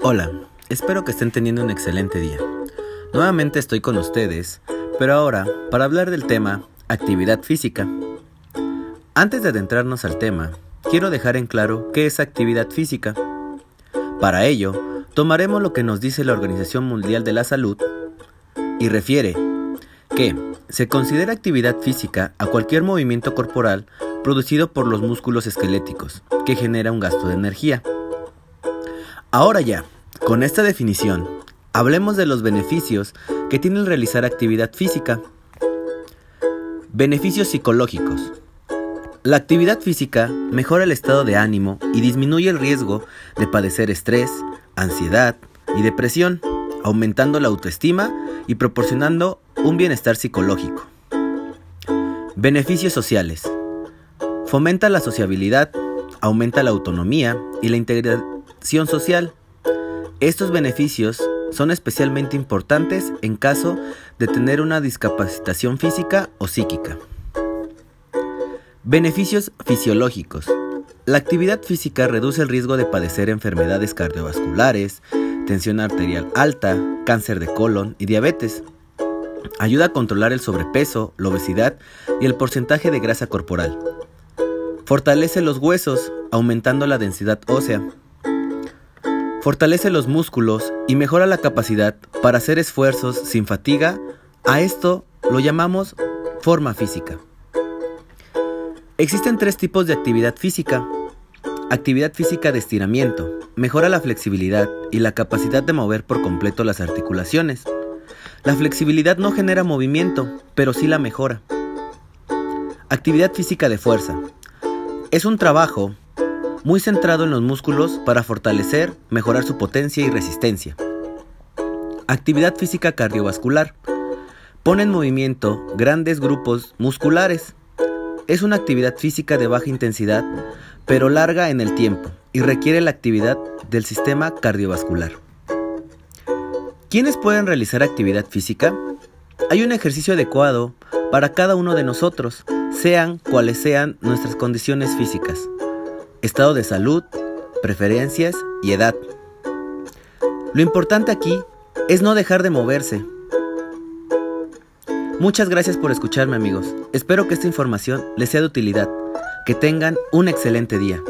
Hola, espero que estén teniendo un excelente día. Nuevamente estoy con ustedes, pero ahora para hablar del tema actividad física. Antes de adentrarnos al tema, quiero dejar en claro qué es actividad física. Para ello, tomaremos lo que nos dice la Organización Mundial de la Salud y refiere que se considera actividad física a cualquier movimiento corporal producido por los músculos esqueléticos, que genera un gasto de energía. Ahora ya, con esta definición, hablemos de los beneficios que tiene el realizar actividad física. Beneficios psicológicos. La actividad física mejora el estado de ánimo y disminuye el riesgo de padecer estrés, ansiedad y depresión, aumentando la autoestima y proporcionando un bienestar psicológico. Beneficios sociales. Fomenta la sociabilidad, aumenta la autonomía y la integración social. Estos beneficios son especialmente importantes en caso de tener una discapacitación física o psíquica. Beneficios fisiológicos. La actividad física reduce el riesgo de padecer enfermedades cardiovasculares, tensión arterial alta, cáncer de colon y diabetes. Ayuda a controlar el sobrepeso, la obesidad y el porcentaje de grasa corporal. Fortalece los huesos, aumentando la densidad ósea. Fortalece los músculos y mejora la capacidad para hacer esfuerzos sin fatiga. A esto lo llamamos forma física. Existen tres tipos de actividad física. Actividad física de estiramiento. Mejora la flexibilidad y la capacidad de mover por completo las articulaciones. La flexibilidad no genera movimiento, pero sí la mejora. Actividad física de fuerza. Es un trabajo muy centrado en los músculos para fortalecer, mejorar su potencia y resistencia. Actividad física cardiovascular. Pone en movimiento grandes grupos musculares. Es una actividad física de baja intensidad, pero larga en el tiempo y requiere la actividad del sistema cardiovascular. ¿Quiénes pueden realizar actividad física? Hay un ejercicio adecuado para cada uno de nosotros sean cuales sean nuestras condiciones físicas, estado de salud, preferencias y edad. Lo importante aquí es no dejar de moverse. Muchas gracias por escucharme amigos. Espero que esta información les sea de utilidad. Que tengan un excelente día.